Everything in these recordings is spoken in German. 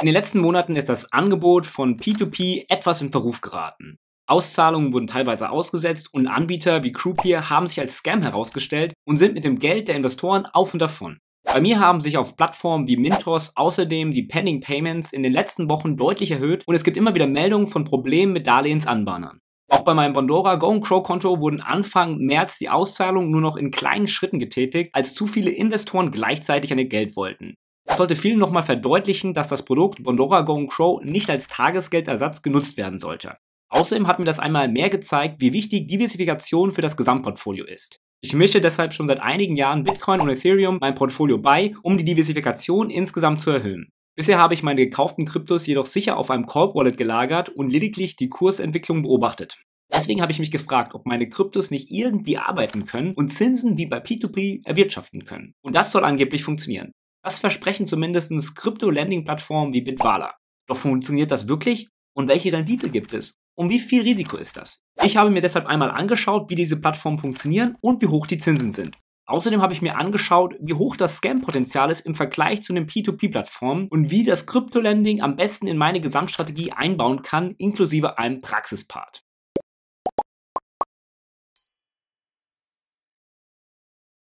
In den letzten Monaten ist das Angebot von P2P etwas in Verruf geraten. Auszahlungen wurden teilweise ausgesetzt und Anbieter wie Croupier haben sich als Scam herausgestellt und sind mit dem Geld der Investoren auf und davon. Bei mir haben sich auf Plattformen wie Mintos außerdem die Pending Payments in den letzten Wochen deutlich erhöht und es gibt immer wieder Meldungen von Problemen mit Darlehensanbahnern. Auch bei meinem Bondora Go Crow Konto wurden Anfang März die Auszahlungen nur noch in kleinen Schritten getätigt, als zu viele Investoren gleichzeitig an ihr Geld wollten. Das sollte vielen nochmal verdeutlichen, dass das Produkt Bondora Go Crow nicht als Tagesgeldersatz genutzt werden sollte. Außerdem hat mir das einmal mehr gezeigt, wie wichtig Diversifikation für das Gesamtportfolio ist. Ich mische deshalb schon seit einigen Jahren Bitcoin und Ethereum mein Portfolio bei, um die Diversifikation insgesamt zu erhöhen. Bisher habe ich meine gekauften Kryptos jedoch sicher auf einem Cold Wallet gelagert und lediglich die Kursentwicklung beobachtet. Deswegen habe ich mich gefragt, ob meine Kryptos nicht irgendwie arbeiten können und Zinsen wie bei P2P erwirtschaften können. Und das soll angeblich funktionieren. Das versprechen zumindest Krypto-Landing-Plattformen wie Bitwala. Doch funktioniert das wirklich? Und welche Rendite gibt es? Und wie viel Risiko ist das? Ich habe mir deshalb einmal angeschaut, wie diese Plattformen funktionieren und wie hoch die Zinsen sind. Außerdem habe ich mir angeschaut, wie hoch das Scam-Potenzial ist im Vergleich zu den P2P-Plattformen und wie das Crypto-Lending am besten in meine Gesamtstrategie einbauen kann, inklusive einem Praxispart.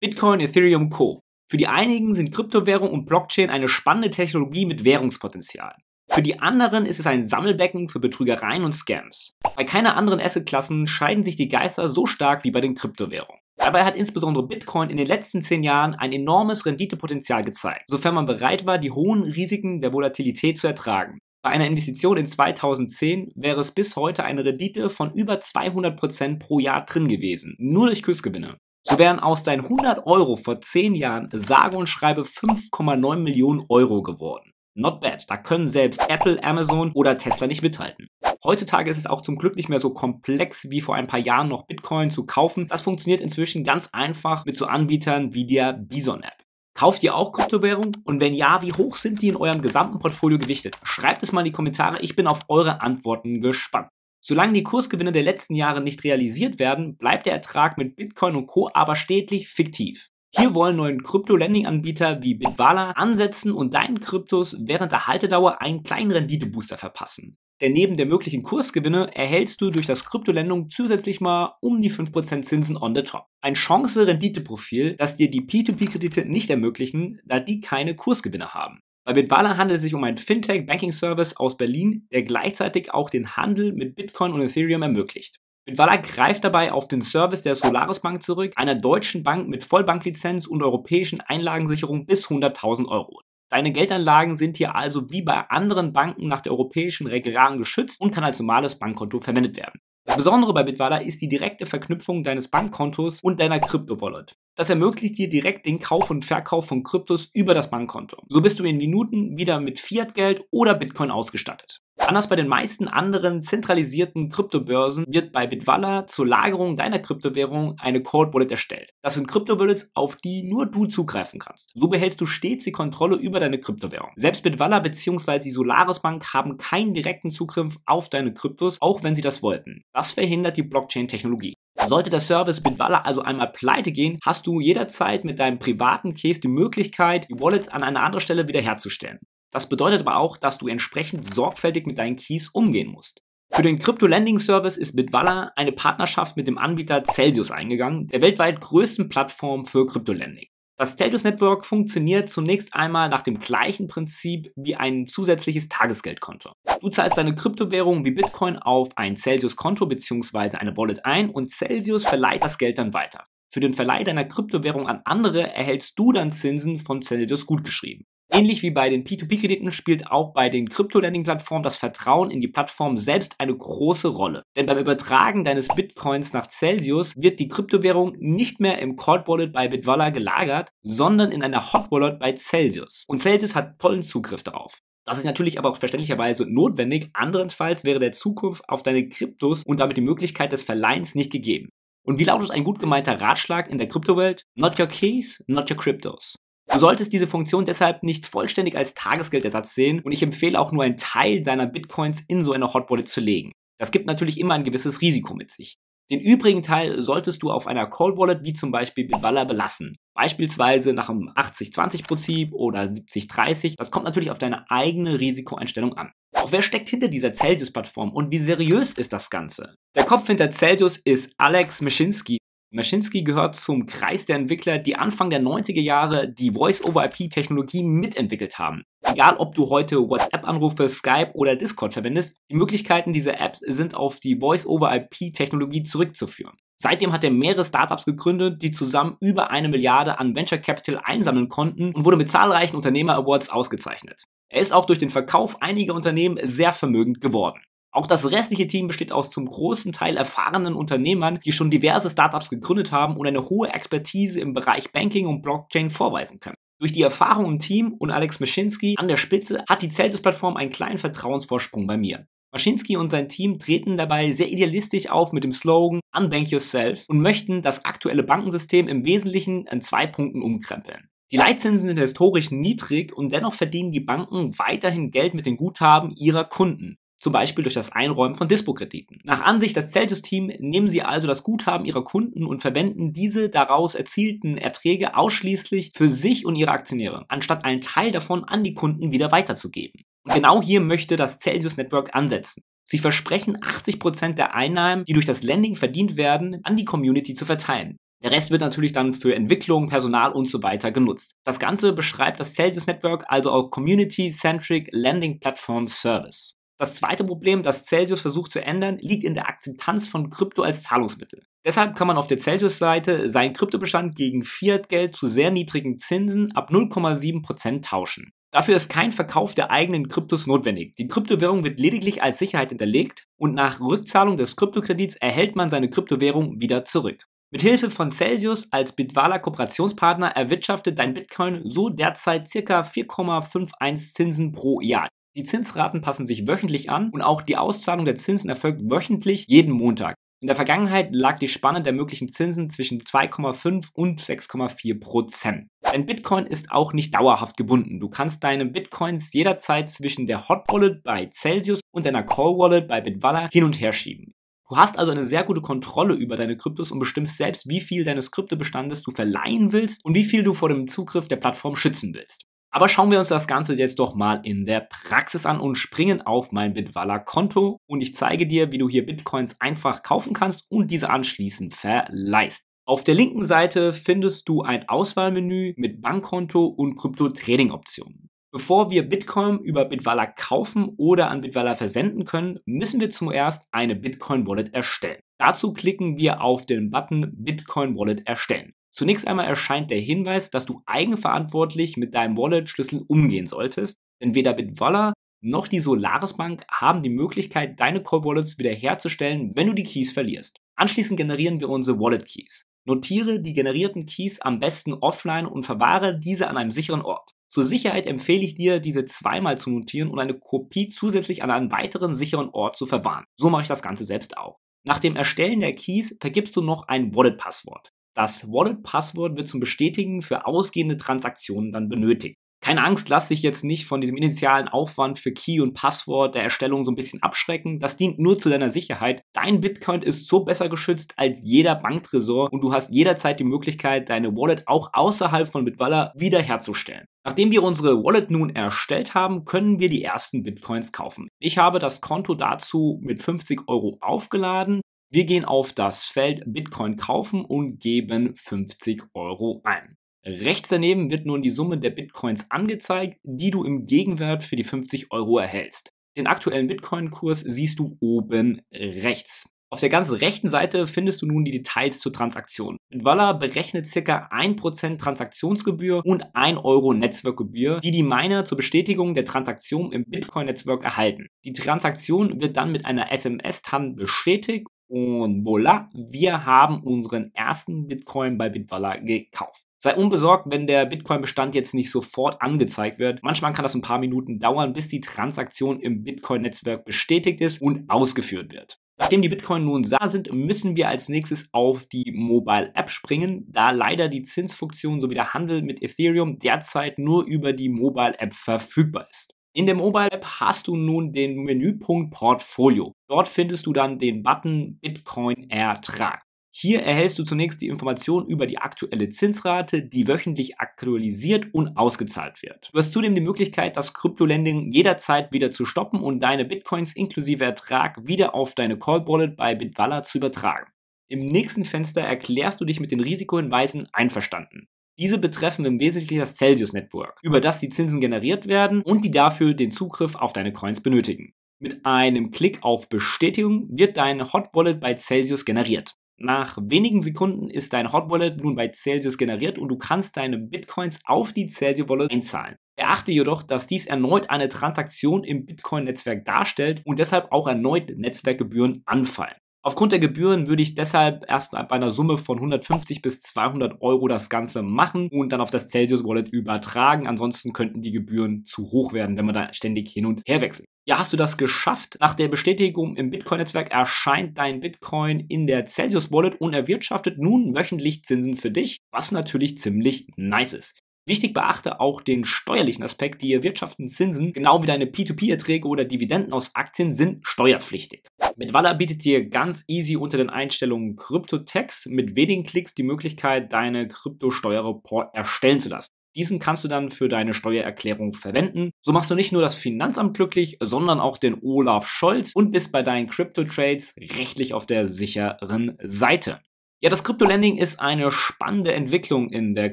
Bitcoin, Ethereum Co. Für die einigen sind Kryptowährung und Blockchain eine spannende Technologie mit Währungspotenzial. Für die anderen ist es ein Sammelbecken für Betrügereien und Scams. Bei keiner anderen Assetklassen scheiden sich die Geister so stark wie bei den Kryptowährungen. Dabei hat insbesondere Bitcoin in den letzten zehn Jahren ein enormes Renditepotenzial gezeigt, sofern man bereit war, die hohen Risiken der Volatilität zu ertragen. Bei einer Investition in 2010 wäre es bis heute eine Rendite von über 200% pro Jahr drin gewesen, nur durch Kursgewinne. So wären aus deinen 100 Euro vor 10 Jahren sage und schreibe 5,9 Millionen Euro geworden. Not bad. Da können selbst Apple, Amazon oder Tesla nicht mithalten. Heutzutage ist es auch zum Glück nicht mehr so komplex wie vor ein paar Jahren noch Bitcoin zu kaufen. Das funktioniert inzwischen ganz einfach mit so Anbietern wie der Bison App. Kauft ihr auch Kryptowährung? Und wenn ja, wie hoch sind die in eurem gesamten Portfolio gewichtet? Schreibt es mal in die Kommentare. Ich bin auf eure Antworten gespannt. Solange die Kursgewinne der letzten Jahre nicht realisiert werden, bleibt der Ertrag mit Bitcoin und Co. aber stetig fiktiv. Hier wollen neuen Krypto-Lending-Anbieter wie Bitwala ansetzen und deinen Kryptos während der Haltedauer einen kleinen Renditebooster verpassen. Denn neben der möglichen Kursgewinne erhältst du durch das Kryptolendung zusätzlich mal um die 5% Zinsen on the top. Ein Chance-Rendite-Profil, das dir die P2P-Kredite nicht ermöglichen, da die keine Kursgewinne haben. Bei Bitwala handelt es sich um einen Fintech-Banking-Service aus Berlin, der gleichzeitig auch den Handel mit Bitcoin und Ethereum ermöglicht. Bitwala greift dabei auf den Service der Solaris Bank zurück, einer deutschen Bank mit Vollbanklizenz und europäischen Einlagensicherung bis 100.000 Euro. Deine Geldanlagen sind hier also wie bei anderen Banken nach der europäischen Regularien geschützt und kann als normales Bankkonto verwendet werden. Das Besondere bei Bitwala ist die direkte Verknüpfung deines Bankkontos und deiner Krypto-Wallet. Das ermöglicht dir direkt den Kauf und Verkauf von Kryptos über das Bankkonto. So bist du in Minuten wieder mit Fiat-Geld oder Bitcoin ausgestattet. Anders bei den meisten anderen zentralisierten Kryptobörsen wird bei Bitwala zur Lagerung deiner Kryptowährung eine Cold Wallet erstellt. Das sind Kryptowallets, auf die nur du zugreifen kannst. So behältst du stets die Kontrolle über deine Kryptowährung. Selbst Bitwala bzw. die Solaris Bank haben keinen direkten Zugriff auf deine Kryptos, auch wenn sie das wollten. Das verhindert die Blockchain-Technologie. Sollte der Service Bitwala also einmal pleite gehen, hast du jederzeit mit deinem privaten Case die Möglichkeit, die Wallets an einer anderen Stelle wiederherzustellen. Das bedeutet aber auch, dass du entsprechend sorgfältig mit deinen Keys umgehen musst. Für den Crypto Lending Service ist Bitwala eine Partnerschaft mit dem Anbieter Celsius eingegangen, der weltweit größten Plattform für Crypto Lending. Das Celsius Network funktioniert zunächst einmal nach dem gleichen Prinzip wie ein zusätzliches Tagesgeldkonto. Du zahlst deine Kryptowährung wie Bitcoin auf ein Celsius-Konto bzw. eine Wallet ein und Celsius verleiht das Geld dann weiter. Für den Verleih deiner Kryptowährung an andere erhältst du dann Zinsen von Celsius gutgeschrieben. Ähnlich wie bei den P2P-Krediten spielt auch bei den Krypto-Lending-Plattformen das Vertrauen in die Plattform selbst eine große Rolle. Denn beim Übertragen deines Bitcoins nach Celsius wird die Kryptowährung nicht mehr im Cold Wallet bei Bitwala gelagert, sondern in einer Hot Wallet bei Celsius. Und Celsius hat vollen Zugriff darauf. Das ist natürlich aber auch verständlicherweise notwendig, anderenfalls wäre der Zugriff auf deine Kryptos und damit die Möglichkeit des Verleihens nicht gegeben. Und wie lautet ein gut gemeinter Ratschlag in der Kryptowelt? Not your keys, not your cryptos. Du solltest diese Funktion deshalb nicht vollständig als Tagesgeldersatz sehen und ich empfehle auch nur einen Teil deiner Bitcoins in so eine Hot Wallet zu legen. Das gibt natürlich immer ein gewisses Risiko mit sich. Den übrigen Teil solltest du auf einer Cold Wallet wie zum Beispiel Bitwala belassen. Beispielsweise nach einem 80-20-Prinzip oder 70-30. Das kommt natürlich auf deine eigene Risikoeinstellung an. Doch wer steckt hinter dieser Celsius-Plattform und wie seriös ist das Ganze? Der Kopf hinter Celsius ist Alex Meschinski. Meschinski gehört zum Kreis der Entwickler, die Anfang der 90er Jahre die Voice-over-IP-Technologie mitentwickelt haben. Egal, ob du heute WhatsApp-Anrufe, Skype oder Discord verwendest, die Möglichkeiten dieser Apps sind auf die Voice-over-IP-Technologie zurückzuführen. Seitdem hat er mehrere Startups gegründet, die zusammen über eine Milliarde an Venture Capital einsammeln konnten und wurde mit zahlreichen Unternehmer Awards ausgezeichnet. Er ist auch durch den Verkauf einiger Unternehmen sehr vermögend geworden. Auch das restliche Team besteht aus zum großen Teil erfahrenen Unternehmern, die schon diverse Startups gegründet haben und eine hohe Expertise im Bereich Banking und Blockchain vorweisen können. Durch die Erfahrung im Team und Alex Maschinski an der Spitze hat die Celsius-Plattform einen kleinen Vertrauensvorsprung bei mir. Maschinski und sein Team treten dabei sehr idealistisch auf mit dem Slogan Unbank Yourself und möchten das aktuelle Bankensystem im Wesentlichen an zwei Punkten umkrempeln. Die Leitzinsen sind historisch niedrig und dennoch verdienen die Banken weiterhin Geld mit den Guthaben ihrer Kunden zum Beispiel durch das Einräumen von Dispo-Krediten. Nach Ansicht des Celsius-Team nehmen sie also das Guthaben ihrer Kunden und verwenden diese daraus erzielten Erträge ausschließlich für sich und ihre Aktionäre, anstatt einen Teil davon an die Kunden wieder weiterzugeben. Und genau hier möchte das Celsius Network ansetzen. Sie versprechen 80% der Einnahmen, die durch das Lending verdient werden, an die Community zu verteilen. Der Rest wird natürlich dann für Entwicklung, Personal und so weiter genutzt. Das Ganze beschreibt das Celsius Network also auch Community-Centric Lending Platform Service. Das zweite Problem, das Celsius versucht zu ändern, liegt in der Akzeptanz von Krypto als Zahlungsmittel. Deshalb kann man auf der Celsius-Seite seinen Kryptobestand gegen Fiat-Geld zu sehr niedrigen Zinsen ab 0,7% tauschen. Dafür ist kein Verkauf der eigenen Kryptos notwendig. Die Kryptowährung wird lediglich als Sicherheit hinterlegt und nach Rückzahlung des Kryptokredits erhält man seine Kryptowährung wieder zurück. Mithilfe von Celsius als Bitwala Kooperationspartner erwirtschaftet dein Bitcoin so derzeit ca. 4,51 Zinsen pro Jahr. Die Zinsraten passen sich wöchentlich an und auch die Auszahlung der Zinsen erfolgt wöchentlich jeden Montag. In der Vergangenheit lag die Spanne der möglichen Zinsen zwischen 2,5 und 6,4 Prozent. Dein Bitcoin ist auch nicht dauerhaft gebunden. Du kannst deine Bitcoins jederzeit zwischen der Hot Wallet bei Celsius und deiner Call Wallet bei Bitwala hin und her schieben. Du hast also eine sehr gute Kontrolle über deine Kryptos und bestimmst selbst, wie viel deines Kryptobestandes du verleihen willst und wie viel du vor dem Zugriff der Plattform schützen willst. Aber schauen wir uns das Ganze jetzt doch mal in der Praxis an und springen auf mein Bitwala Konto und ich zeige dir, wie du hier Bitcoins einfach kaufen kannst und diese anschließend verleihst. Auf der linken Seite findest du ein Auswahlmenü mit Bankkonto und Krypto-Trading-Optionen. Bevor wir Bitcoin über Bitwala kaufen oder an Bitwala versenden können, müssen wir zuerst eine Bitcoin Wallet erstellen. Dazu klicken wir auf den Button Bitcoin Wallet erstellen. Zunächst einmal erscheint der Hinweis, dass du eigenverantwortlich mit deinem Wallet-Schlüssel umgehen solltest, denn weder Bitwalla noch die Solaris Bank haben die Möglichkeit, deine Core Wallets wiederherzustellen, wenn du die Keys verlierst. Anschließend generieren wir unsere Wallet Keys. Notiere die generierten Keys am besten offline und verwahre diese an einem sicheren Ort. Zur Sicherheit empfehle ich dir, diese zweimal zu notieren und eine Kopie zusätzlich an einen weiteren sicheren Ort zu verwahren. So mache ich das Ganze selbst auch. Nach dem Erstellen der Keys vergibst du noch ein Wallet-Passwort. Das Wallet-Passwort wird zum Bestätigen für ausgehende Transaktionen dann benötigt. Keine Angst, lass dich jetzt nicht von diesem initialen Aufwand für Key und Passwort der Erstellung so ein bisschen abschrecken. Das dient nur zu deiner Sicherheit. Dein Bitcoin ist so besser geschützt als jeder Banktresor und du hast jederzeit die Möglichkeit, deine Wallet auch außerhalb von Bitwalla wiederherzustellen. Nachdem wir unsere Wallet nun erstellt haben, können wir die ersten Bitcoins kaufen. Ich habe das Konto dazu mit 50 Euro aufgeladen wir gehen auf das Feld Bitcoin kaufen und geben 50 Euro ein. Rechts daneben wird nun die Summe der Bitcoins angezeigt, die du im Gegenwert für die 50 Euro erhältst. Den aktuellen Bitcoin-Kurs siehst du oben rechts. Auf der ganzen rechten Seite findest du nun die Details zur Transaktion. Bitwala berechnet ca. 1% Transaktionsgebühr und 1 Euro Netzwerkgebühr, die die Miner zur Bestätigung der Transaktion im Bitcoin-Netzwerk erhalten. Die Transaktion wird dann mit einer SMS-TAN bestätigt und voila, wir haben unseren ersten Bitcoin bei Bitwala gekauft. Sei unbesorgt, wenn der Bitcoin-Bestand jetzt nicht sofort angezeigt wird. Manchmal kann das ein paar Minuten dauern, bis die Transaktion im Bitcoin-Netzwerk bestätigt ist und ausgeführt wird. Nachdem die Bitcoin nun da sind, müssen wir als nächstes auf die Mobile App springen, da leider die Zinsfunktion sowie der Handel mit Ethereum derzeit nur über die Mobile App verfügbar ist. In der Mobile App hast du nun den Menüpunkt Portfolio. Dort findest du dann den Button Bitcoin Ertrag. Hier erhältst du zunächst die Information über die aktuelle Zinsrate, die wöchentlich aktualisiert und ausgezahlt wird. Du hast zudem die Möglichkeit, das Kryptolending jederzeit wieder zu stoppen und deine Bitcoins inklusive Ertrag wieder auf deine Call Wallet bei Bitwala zu übertragen. Im nächsten Fenster erklärst du dich mit den Risikohinweisen einverstanden. Diese betreffen im Wesentlichen das Celsius Network, über das die Zinsen generiert werden und die dafür den Zugriff auf deine Coins benötigen. Mit einem Klick auf Bestätigung wird dein Hot Wallet bei Celsius generiert. Nach wenigen Sekunden ist dein Hot Wallet nun bei Celsius generiert und du kannst deine Bitcoins auf die Celsius Wallet einzahlen. Beachte jedoch, dass dies erneut eine Transaktion im Bitcoin-Netzwerk darstellt und deshalb auch erneut Netzwerkgebühren anfallen. Aufgrund der Gebühren würde ich deshalb erst bei einer Summe von 150 bis 200 Euro das Ganze machen und dann auf das Celsius Wallet übertragen. Ansonsten könnten die Gebühren zu hoch werden, wenn man da ständig hin und her wechselt. Ja, hast du das geschafft? Nach der Bestätigung im Bitcoin-Netzwerk erscheint dein Bitcoin in der Celsius Wallet und erwirtschaftet nun wöchentlich Zinsen für dich, was natürlich ziemlich nice ist. Wichtig beachte auch den steuerlichen Aspekt. Die erwirtschafteten Zinsen, genau wie deine P2P-Erträge oder Dividenden aus Aktien, sind steuerpflichtig. Mit Walla bietet dir ganz easy unter den Einstellungen Kryptotext mit wenigen Klicks die Möglichkeit, deine Kryptosteuerreport erstellen zu lassen. Diesen kannst du dann für deine Steuererklärung verwenden. So machst du nicht nur das Finanzamt glücklich, sondern auch den Olaf Scholz und bist bei deinen Crypto-Trades rechtlich auf der sicheren Seite. Ja, das Kryptolending ist eine spannende Entwicklung in der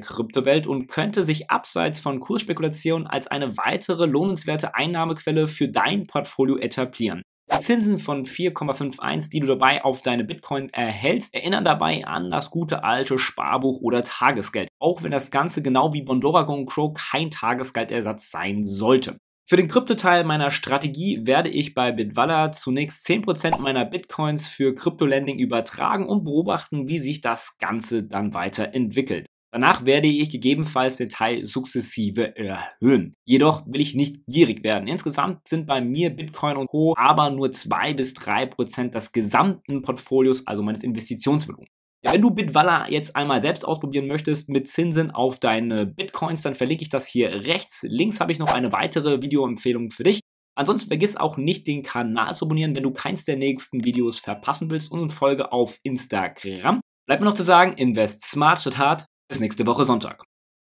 Kryptowelt und könnte sich abseits von Kursspekulationen als eine weitere lohnenswerte Einnahmequelle für dein Portfolio etablieren. Zinsen von 4,51, die du dabei auf deine Bitcoin erhältst, erinnern dabei an das gute alte Sparbuch oder Tagesgeld, auch wenn das Ganze genau wie Bondora Go Crow kein Tagesgeldersatz sein sollte. Für den Kryptoteil meiner Strategie werde ich bei Bitwalla zunächst 10% meiner Bitcoins für Kryptolending übertragen und beobachten, wie sich das Ganze dann weiterentwickelt. Danach werde ich gegebenenfalls den Teil sukzessive erhöhen. Jedoch will ich nicht gierig werden. Insgesamt sind bei mir Bitcoin und Co. aber nur 2 bis 3% des gesamten Portfolios, also meines Investitionsvolumens. Wenn du Bitwalla jetzt einmal selbst ausprobieren möchtest mit Zinsen auf deine Bitcoins, dann verlinke ich das hier rechts. Links habe ich noch eine weitere Videoempfehlung für dich. Ansonsten vergiss auch nicht, den Kanal zu abonnieren, wenn du keins der nächsten Videos verpassen willst und folge auf Instagram. Bleibt mir noch zu sagen, invest smart statt hart. Bis nächste Woche Sonntag.